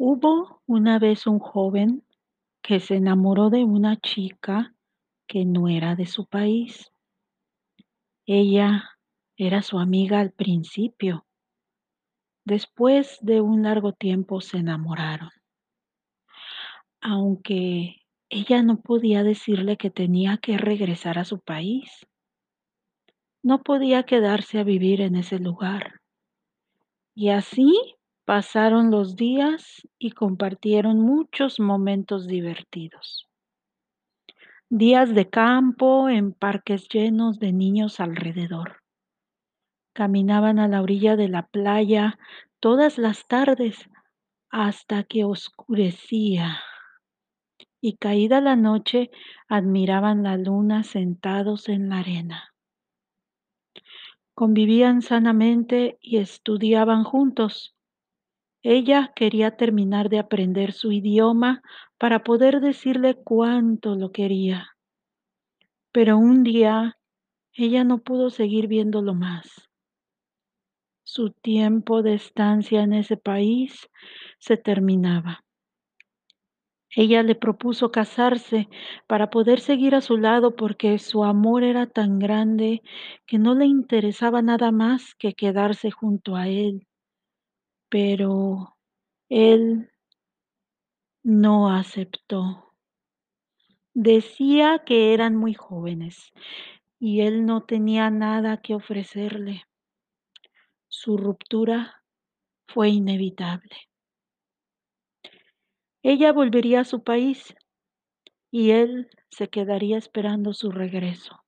Hubo una vez un joven que se enamoró de una chica que no era de su país. Ella era su amiga al principio. Después de un largo tiempo se enamoraron. Aunque ella no podía decirle que tenía que regresar a su país. No podía quedarse a vivir en ese lugar. Y así pasaron los días y compartieron muchos momentos divertidos. Días de campo en parques llenos de niños alrededor. Caminaban a la orilla de la playa todas las tardes hasta que oscurecía. Y caída la noche admiraban la luna sentados en la arena. Convivían sanamente y estudiaban juntos. Ella quería terminar de aprender su idioma para poder decirle cuánto lo quería. Pero un día ella no pudo seguir viéndolo más. Su tiempo de estancia en ese país se terminaba. Ella le propuso casarse para poder seguir a su lado porque su amor era tan grande que no le interesaba nada más que quedarse junto a él. Pero él no aceptó. Decía que eran muy jóvenes y él no tenía nada que ofrecerle. Su ruptura fue inevitable. Ella volvería a su país y él se quedaría esperando su regreso.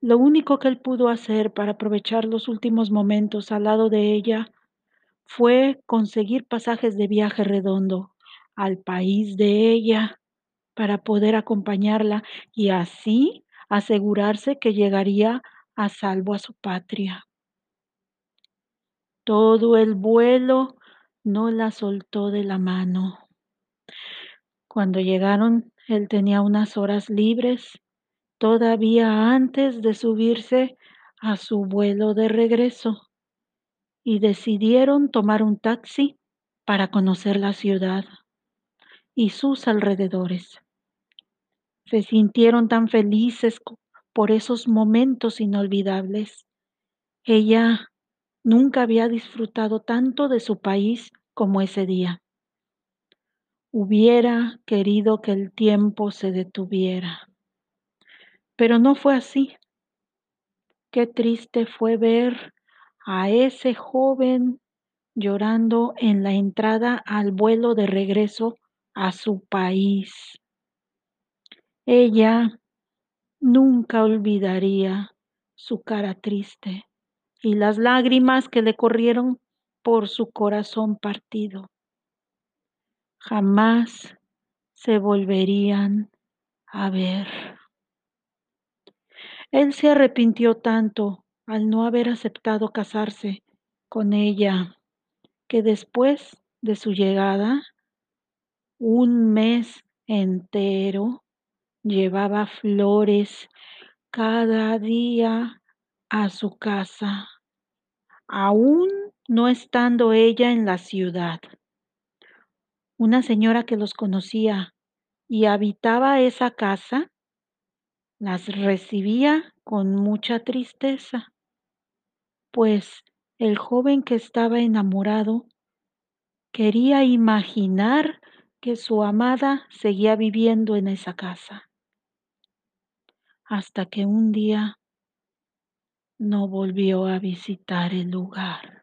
Lo único que él pudo hacer para aprovechar los últimos momentos al lado de ella fue conseguir pasajes de viaje redondo al país de ella para poder acompañarla y así asegurarse que llegaría a salvo a su patria. Todo el vuelo no la soltó de la mano. Cuando llegaron, él tenía unas horas libres, todavía antes de subirse a su vuelo de regreso, y decidieron tomar un taxi para conocer la ciudad y sus alrededores. Se sintieron tan felices por esos momentos inolvidables. Ella nunca había disfrutado tanto de su país como ese día. Hubiera querido que el tiempo se detuviera, pero no fue así. Qué triste fue ver a ese joven llorando en la entrada al vuelo de regreso a su país. Ella nunca olvidaría su cara triste y las lágrimas que le corrieron por su corazón partido. Jamás se volverían a ver. Él se arrepintió tanto al no haber aceptado casarse con ella que después de su llegada, un mes entero, llevaba flores cada día a su casa, aún no estando ella en la ciudad. Una señora que los conocía y habitaba esa casa, las recibía con mucha tristeza, pues el joven que estaba enamorado quería imaginar que su amada seguía viviendo en esa casa hasta que un día no volvió a visitar el lugar.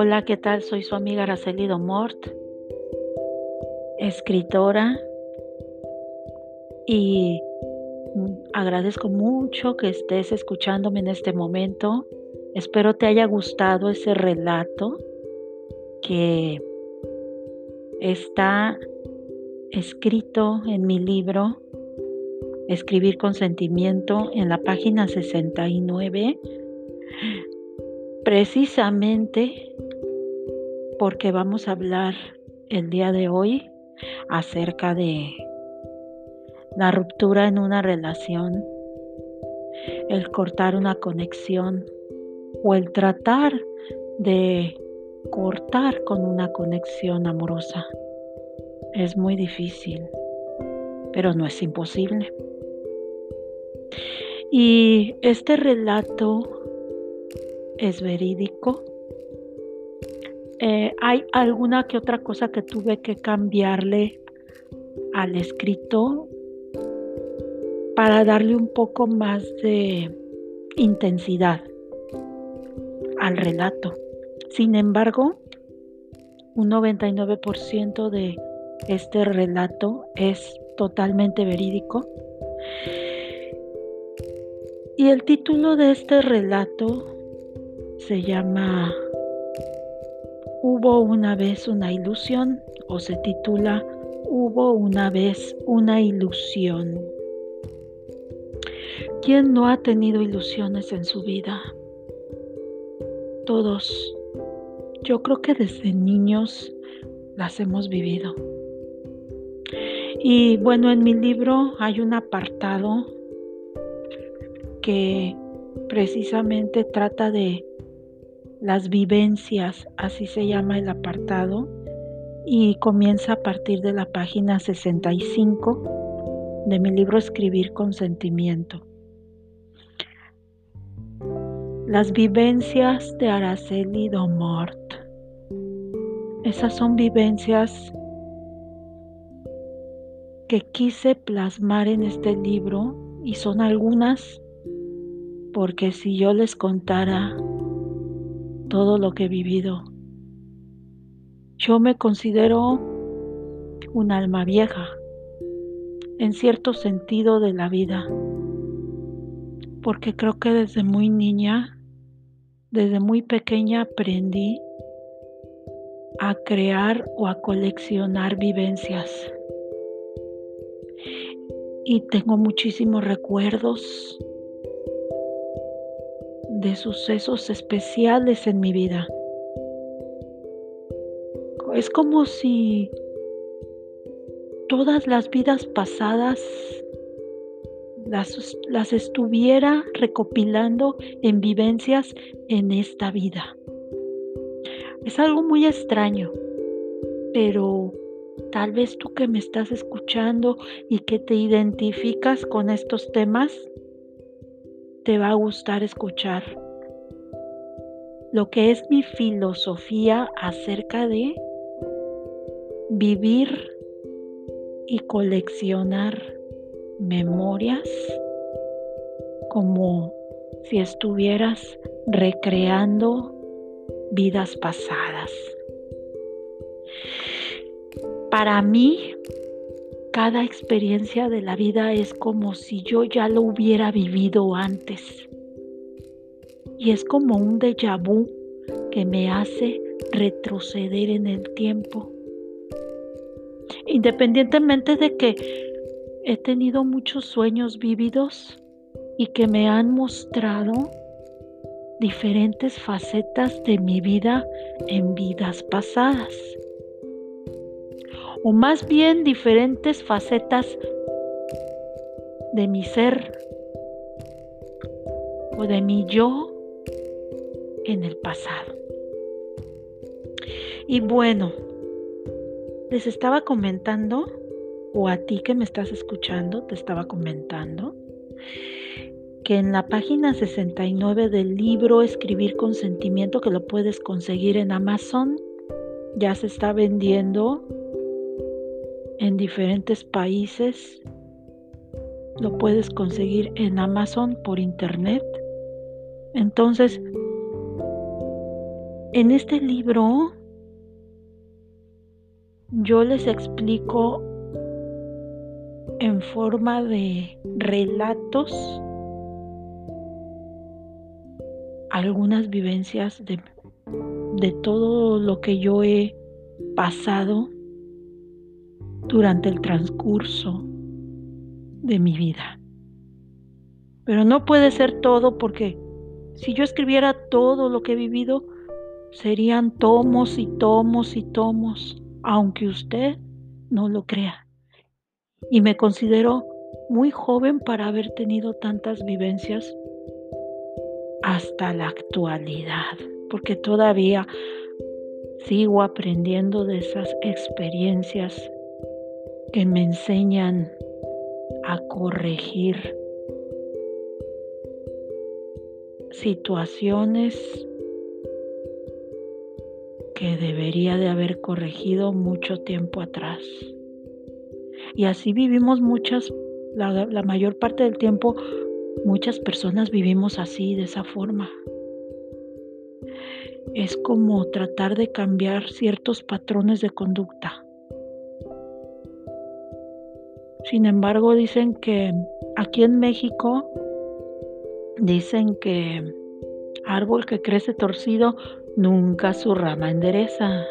Hola, ¿qué tal? Soy su amiga Araceli Mort, escritora, y mm, agradezco mucho que estés escuchándome en este momento. Espero te haya gustado ese relato que está escrito en mi libro Escribir con sentimiento en la página 69, precisamente porque vamos a hablar el día de hoy acerca de la ruptura en una relación, el cortar una conexión o el tratar de cortar con una conexión amorosa. Es muy difícil, pero no es imposible. Y este relato es verídico. Eh, hay alguna que otra cosa que tuve que cambiarle al escrito para darle un poco más de intensidad al relato. Sin embargo, un 99% de este relato es totalmente verídico. Y el título de este relato se llama Hubo una vez una ilusión o se titula Hubo una vez una ilusión. ¿Quién no ha tenido ilusiones en su vida? Todos. Yo creo que desde niños las hemos vivido. Y bueno, en mi libro hay un apartado que precisamente trata de las vivencias, así se llama el apartado, y comienza a partir de la página 65 de mi libro Escribir con sentimiento. Las vivencias de Araceli Domort. Esas son vivencias que quise plasmar en este libro y son algunas porque si yo les contara todo lo que he vivido, yo me considero un alma vieja en cierto sentido de la vida, porque creo que desde muy niña, desde muy pequeña aprendí a crear o a coleccionar vivencias. Y tengo muchísimos recuerdos de sucesos especiales en mi vida. Es como si todas las vidas pasadas las, las, estuviera recopilando en vivencias en esta vida. Es algo muy extraño, pero tal vez tú que me estás escuchando y que te identificas con estos temas, te va a gustar escuchar lo que es mi filosofía acerca de vivir y coleccionar memorias como si estuvieras recreando vidas pasadas. Para mí, cada experiencia de la vida es como si yo ya lo hubiera vivido antes. Y es como un déjà vu que me hace retroceder en el tiempo. Independientemente de que he tenido muchos sueños vividos y que me han mostrado diferentes facetas de mi vida en vidas pasadas o más bien diferentes facetas de mi ser o de mi yo en el pasado. Y bueno, les estaba comentando, o a ti que me estás escuchando, te estaba comentando, que en la página 69 del libro Escribir con sentimiento, que lo puedes conseguir en Amazon, ya se está vendiendo en diferentes países. Lo puedes conseguir en Amazon por internet. Entonces, en este libro yo les explico en forma de relatos algunas vivencias de, de todo lo que yo he pasado durante el transcurso de mi vida. Pero no puede ser todo porque si yo escribiera todo lo que he vivido, serían tomos y tomos y tomos, aunque usted no lo crea. Y me considero muy joven para haber tenido tantas vivencias hasta la actualidad, porque todavía sigo aprendiendo de esas experiencias que me enseñan a corregir situaciones que debería de haber corregido mucho tiempo atrás. Y así vivimos muchas, la, mayor parte del tiempo, muchas personas vivimos así, de esa forma. Es como tratar de cambiar ciertos patrones de conducta. Sin embargo, dicen que aquí en México, dicen que árbol que crece torcido nunca su rama endereza.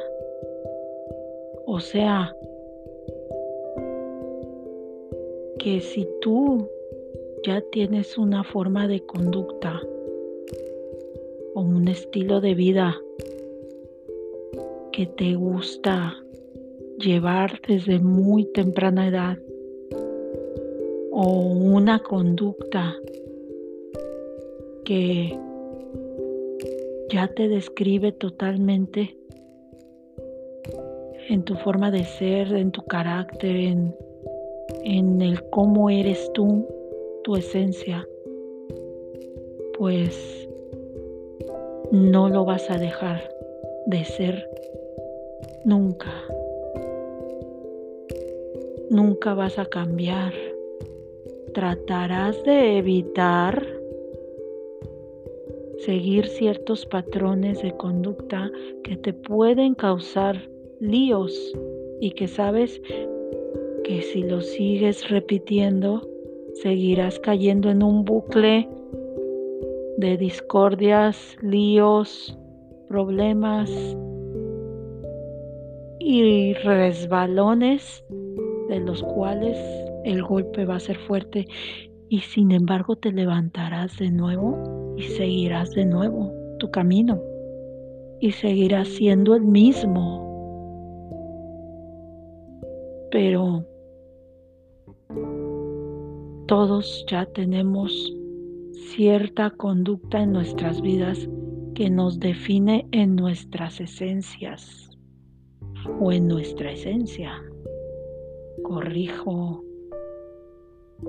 O sea, que si tú ya tienes una forma de conducta o un estilo de vida que te gusta llevar desde muy temprana edad o una conducta que ya te describe totalmente en tu forma de ser, en tu carácter, en, en el cómo eres tú, tu esencia, pues no lo vas a dejar de ser nunca. Nunca vas a cambiar. Tratarás de evitar seguir ciertos patrones de conducta que te pueden causar líos y que sabes que si lo sigues repitiendo, seguirás cayendo en un bucle de discordias, líos, problemas y resbalones de los cuales el golpe va a ser fuerte y sin embargo te levantarás de nuevo y seguirás de nuevo tu camino y seguirás siendo el mismo. Pero todos ya tenemos cierta conducta en nuestras vidas que nos define en nuestras esencias o en nuestra esencia. Corrijo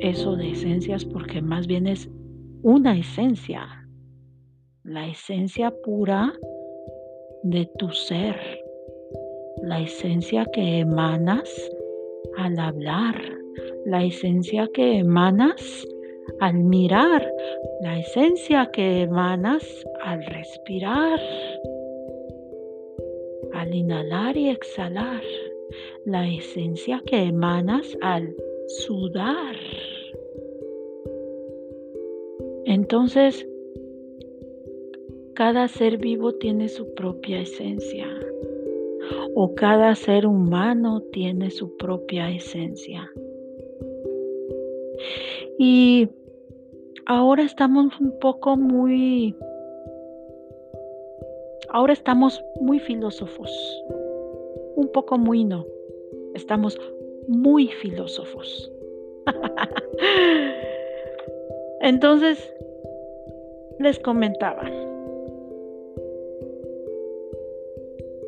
eso de esencias porque más bien es una esencia la esencia pura de tu ser, la esencia que emanas al hablar, la esencia que emanas al mirar, la esencia que emanas al respirar, al inhalar y exhalar, la esencia que emanas al sudar. Entonces, cada ser vivo tiene su propia esencia o cada ser humano tiene su propia esencia. Y ahora estamos un poco muy, ahora estamos muy filósofos, un poco muy no, estamos muy filósofos. Entonces, les comentaba,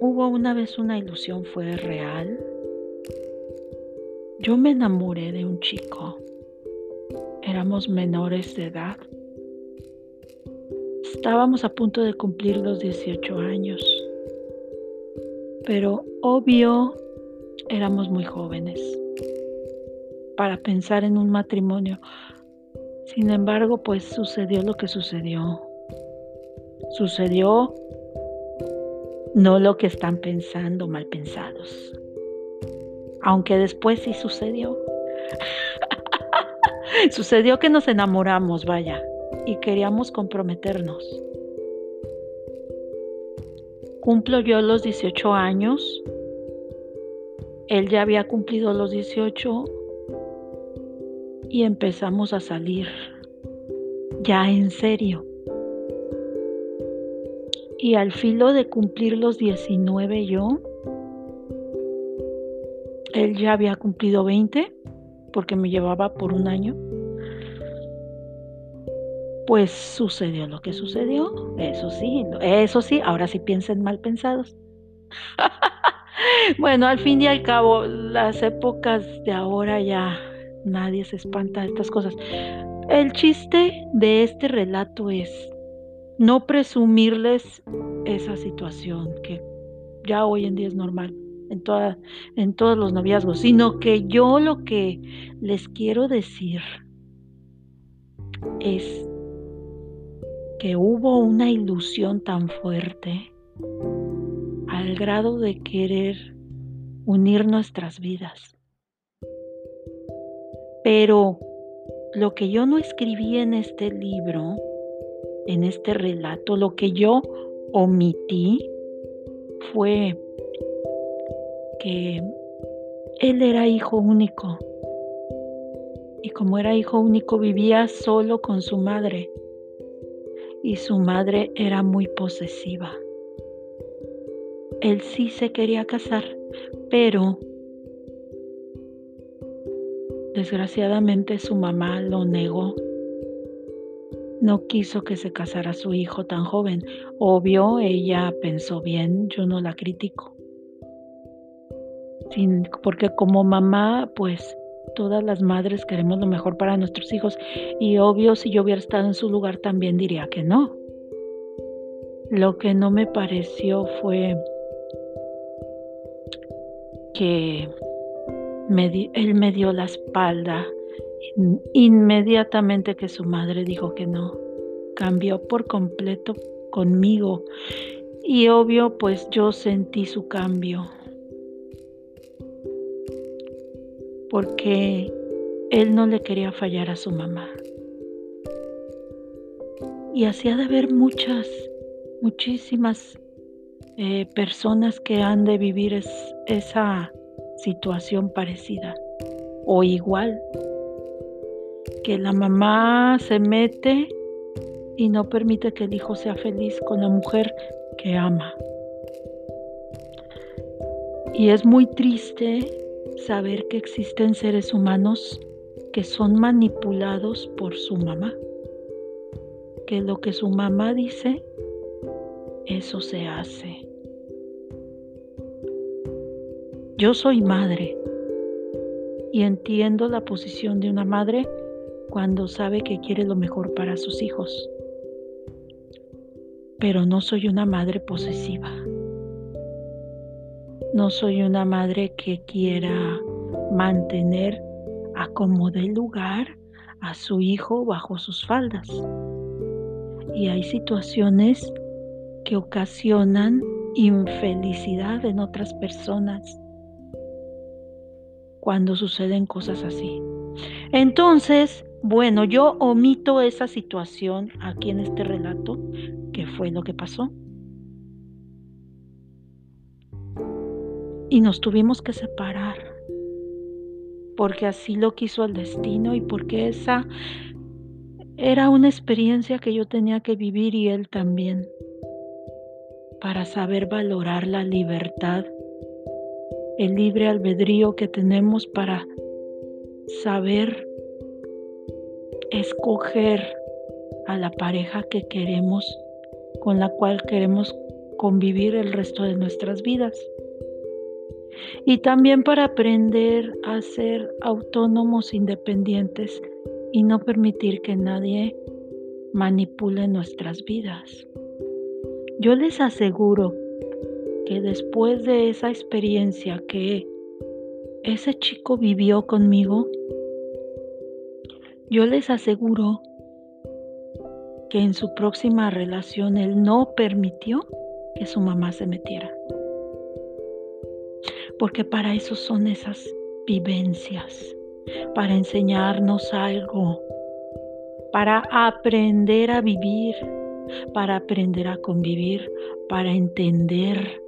Hubo una vez una ilusión, fue real. Yo me enamoré de un chico. Éramos menores de edad. Estábamos a punto de cumplir los 18 años. Pero obvio, éramos muy jóvenes para pensar en un matrimonio. Sin embargo, pues sucedió lo que sucedió. Sucedió no lo que están pensando mal pensados. Aunque después sí sucedió. sucedió que nos enamoramos, vaya, y queríamos comprometernos. Cumplo yo los 18 años Él ya había cumplido los 18 y empezamos a salir ya en serio. Y al filo de cumplir los 19 yo, él ya había cumplido 20 porque me llevaba por un año. Pues sucedió lo que sucedió, eso sí, eso sí, ahora sí piensen mal pensados. bueno, al fin y al cabo, las épocas de ahora ya nadie se espanta de estas cosas. El chiste de este relato es no presumirles esa situación que ya hoy en día es normal en, en todos los noviazgos, sino que yo lo que les quiero decir es que hubo una ilusión tan fuerte al grado de querer unir nuestras vidas. Pero lo que yo no escribí en este libro, en este relato, lo que yo omití fue que él era hijo único y como era hijo único vivía solo con su madre y su madre era muy posesiva. Él sí se quería casar, pero desgraciadamente su mamá lo negó. No quiso que se casara su hijo tan joven. Obvio, ella pensó bien, yo no la critico porque como mamá, pues todas las madres queremos lo mejor para nuestros hijos y obvio si yo hubiera estado en su lugar también diría que no. Lo que no me pareció fue que él me dio la espalda inmediatamente que su madre dijo que no. Cambió por completo conmigo y obvio pues yo sentí su cambio porque él no le quería fallar a su mamá. Y hacía de haber muchas, muchísimas eh, personas que han de vivir esa situación parecida o igual. Que la mamá se mete y no permite que el hijo sea feliz con la mujer que ama. Y es muy triste saber que existen seres humanos que son manipulados por su mamá, que lo que su mamá dice, eso se hace. Yo soy madre y entiendo la posición de una madre cuando sabe que quiere lo mejor para sus hijos, pero no soy una madre posesiva. No soy una madre que quiera mantener a como de lugar a su hijo bajo sus faldas. Y hay situaciones que ocasionan infelicidad en otras personas cuando suceden cosas así. Entonces, bueno, yo omito esa situación aquí en este relato, que fue lo que pasó. y nos tuvimos que separar porque así lo quiso el destino y porque esa era una experiencia que yo tenía que vivir y él también para saber valorar la libertad, el libre albedrío que tenemos para saber escoger a la pareja que queremos, con la cual queremos convivir el resto de nuestras vidas y también para aprender a ser autónomos, independientes y no permitir que nadie manipule nuestras vidas. Yo les aseguro que después de esa experiencia que ese chico vivió conmigo, yo les aseguro que en su próxima relación él no permitió que su mamá se metiera. Porque para eso son esas vivencias, para enseñarnos algo, para aprender a vivir, para aprender a convivir, para entender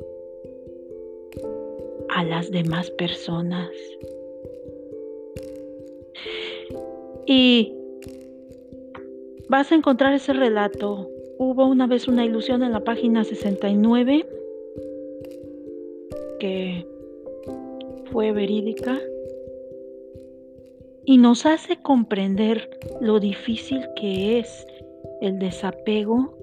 a las demás personas. Y vas a encontrar ese relato. Hubo una vez una ilusión en la página 69 que fue verídica y nos hace comprender lo difícil que es el desapego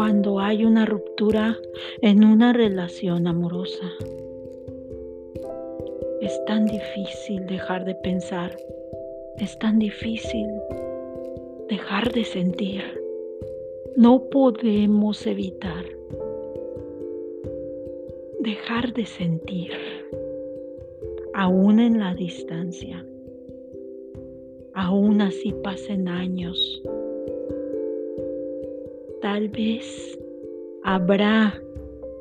cuando hay una ruptura en una relación amorosa. Es tan difícil dejar de pensar, es tan difícil dejar de sentir. No podemos evitar dejar de sentir, aún en la distancia. Aún así pasen años. Tal vez habrá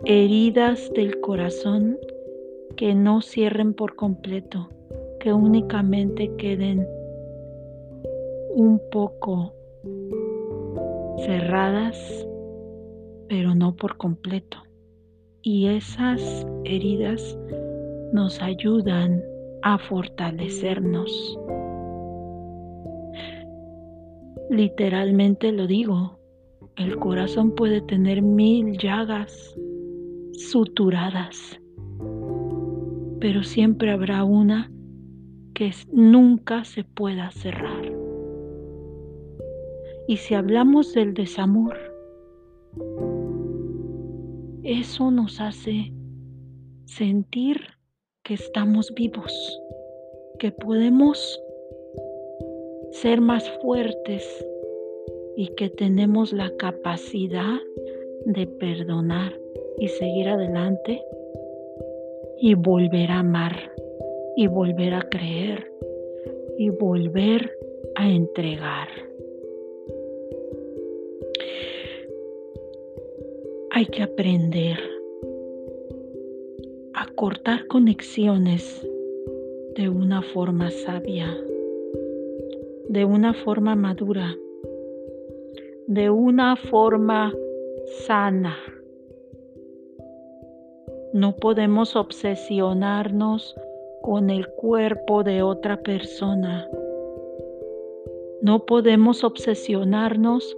heridas del corazón que no cierren por completo, que únicamente queden un poco cerradas, pero no por completo. Y esas heridas nos ayudan a fortalecernos. Literalmente lo digo, el corazón puede tener mil llagas suturadas, pero siempre habrá una que nunca se pueda cerrar. Y si hablamos del desamor, eso nos hace sentir que estamos vivos, que podemos ser más fuertes y que tenemos la capacidad de perdonar y seguir adelante y volver a amar y volver a creer y volver a entregar. hay que aprender a cortar conexiones de una forma sabia, de una forma madura, de una forma sana. No podemos obsesionarnos con el cuerpo de otra persona. No podemos obsesionarnos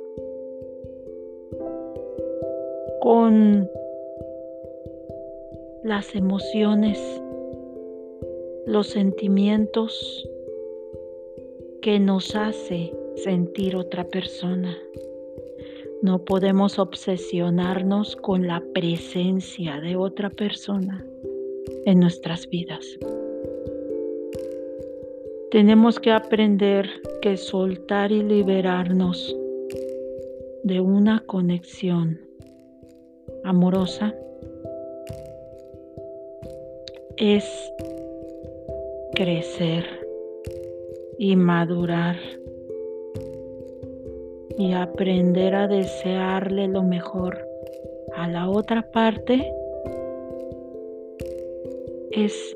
con las emociones, los sentimientos que nos hace sentir otra persona. No podemos obsesionarnos con la presencia de otra persona en nuestras vidas. Tenemos que aprender que soltar y liberarnos de una conexión amorosa es crecer y madurar y aprender a desearle lo mejor a la otra parte es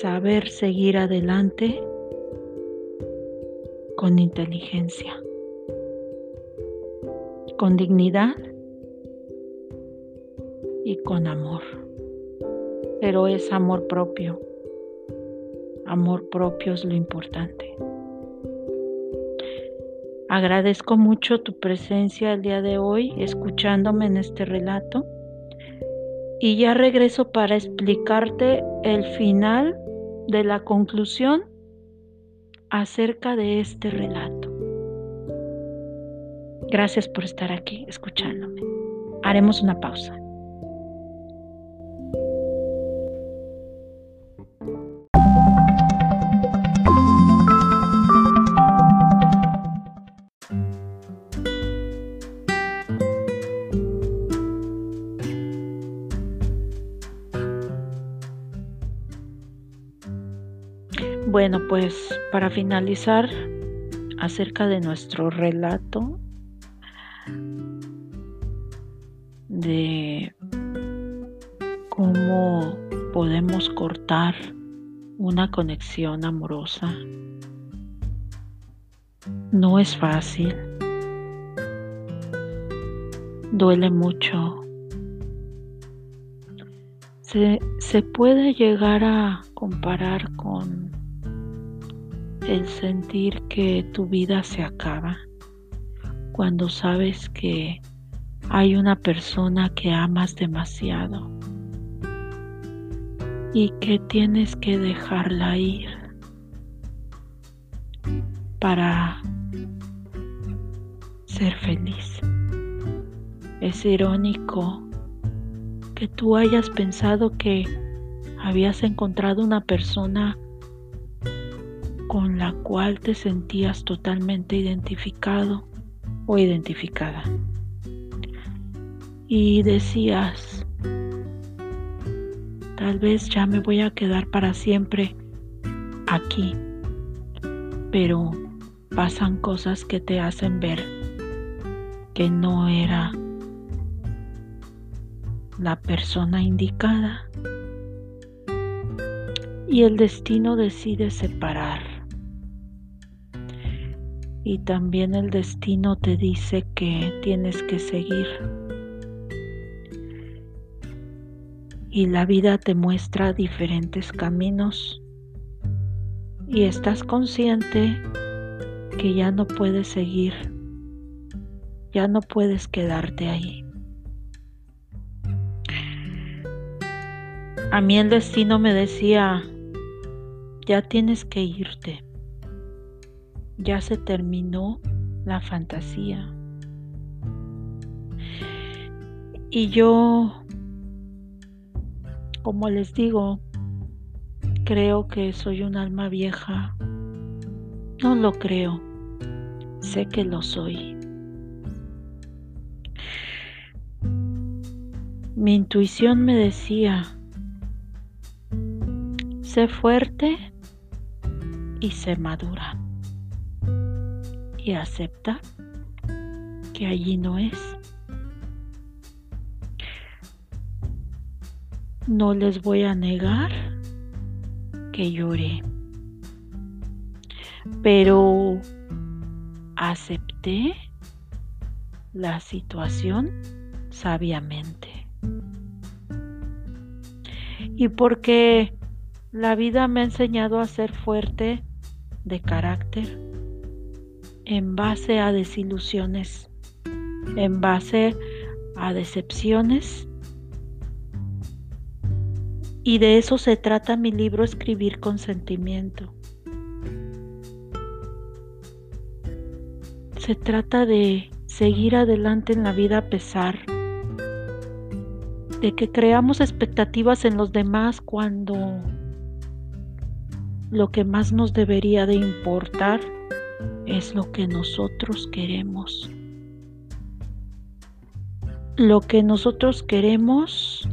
saber seguir adelante con inteligencia, con dignidad y con amor. Pero es amor propio. Amor propio es lo importante. Agradezco mucho tu presencia el día de hoy escuchándome en este relato y ya regreso para explicarte el final de la conclusión acerca de este relato. Gracias por estar aquí escuchándome. Haremos una pausa. Bueno, pues para finalizar acerca de nuestro relato de cómo podemos cortar una conexión amorosa. No es fácil. Duele mucho se, se puede llegar a comparar con el sentir que tu vida se acaba cuando sabes que hay una persona que amas demasiado y que tienes que dejarla ir para ser feliz. Es irónico que tú hayas pensado que habías encontrado una persona con la cual te sentías totalmente identificado o identificada. Y decías, tal vez ya me voy a quedar para siempre aquí, pero pasan cosas que te hacen ver que no era la persona indicada y el destino decide separar y también el destino te dice que tienes que seguir. Y la vida te muestra diferentes caminos y estás consciente que ya no puedes seguir, ya no puedes quedarte ahí. A mí el destino me decía, ya tienes que irte ya se terminó la fantasía. Y yo, como les digo, creo que soy un alma vieja. No lo creo, sé que lo soy. Mi intuición me decía, sé fuerte y sé madura y acepta que allí no es. No les voy a negar que lloré, pero acepté la situación sabiamente. Y porque la vida me ha enseñado a ser fuerte de carácter, en base a desilusiones, en base a decepciones. Y de eso se trata mi libro Escribir con sentimiento. Se trata de seguir adelante en la vida a pesar de que creamos expectativas en los demás cuando lo que más nos debería de importar es lo que nosotros queremos. Lo que nosotros queremos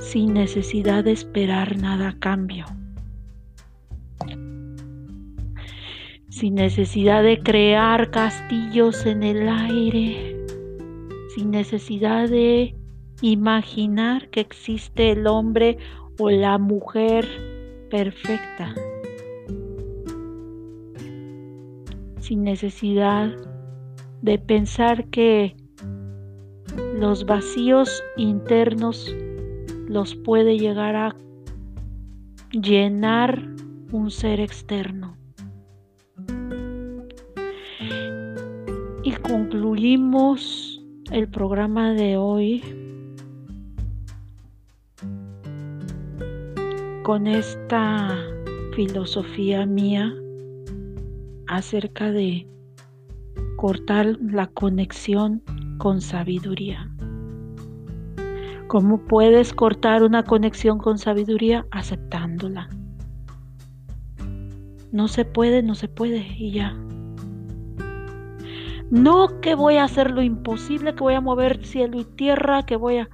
sin necesidad de esperar nada a cambio. Sin necesidad de crear castillos en el aire. Sin necesidad de imaginar que existe el hombre o la mujer perfecta. Sin necesidad de pensar que los vacíos internos los puede llegar a llenar un ser externo. Y concluimos el programa de hoy con esta filosofía mía acerca de cortar la conexión con sabiduría. ¿Cómo puedes cortar una conexión con sabiduría? Aceptándola. No se puede, no se puede y ya. No que voy a hacer lo imposible, que voy a mover cielo y tierra, que voy a...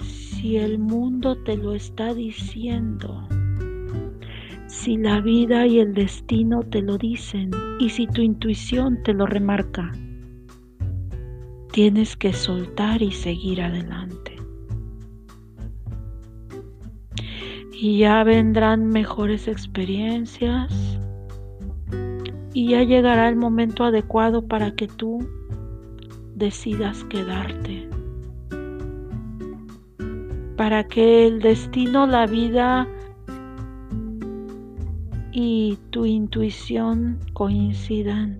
Si el mundo te lo está diciendo, si la vida y el destino te lo dicen y si tu intuición te lo remarca. Tienes que soltar y seguir adelante. Y ya vendrán mejores experiencias y ya llegará el momento adecuado para que tú decidas quedarte para que el destino, la vida y tu intuición coincidan.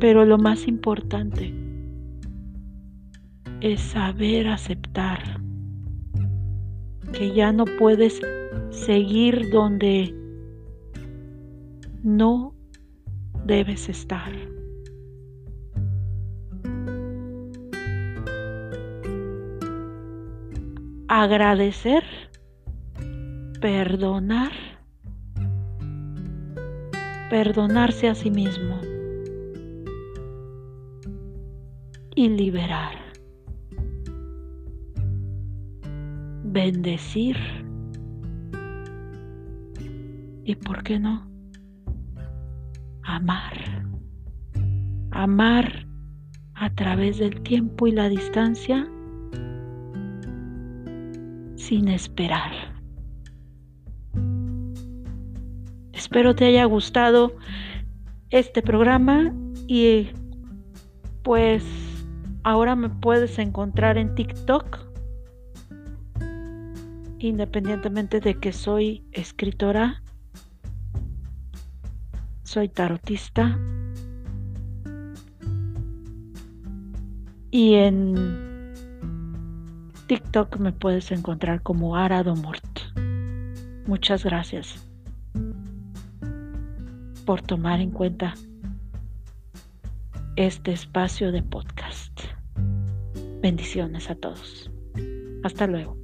Pero lo más importante es saber aceptar que ya no puedes seguir donde no debes estar. Agradecer, perdonar, perdonarse a sí mismo y liberar. Bendecir. ¿Y por qué no? amar. Amar a través del tiempo y la distancia sin esperar. Espero te haya gustado este programa y pues ahora me puedes encontrar en TikTok independientemente de que soy escritora soy tarotista. Y en TikTok me puedes encontrar como Arado Mort. Muchas gracias por tomar en cuenta este espacio de podcast. Bendiciones a todos. Hasta luego.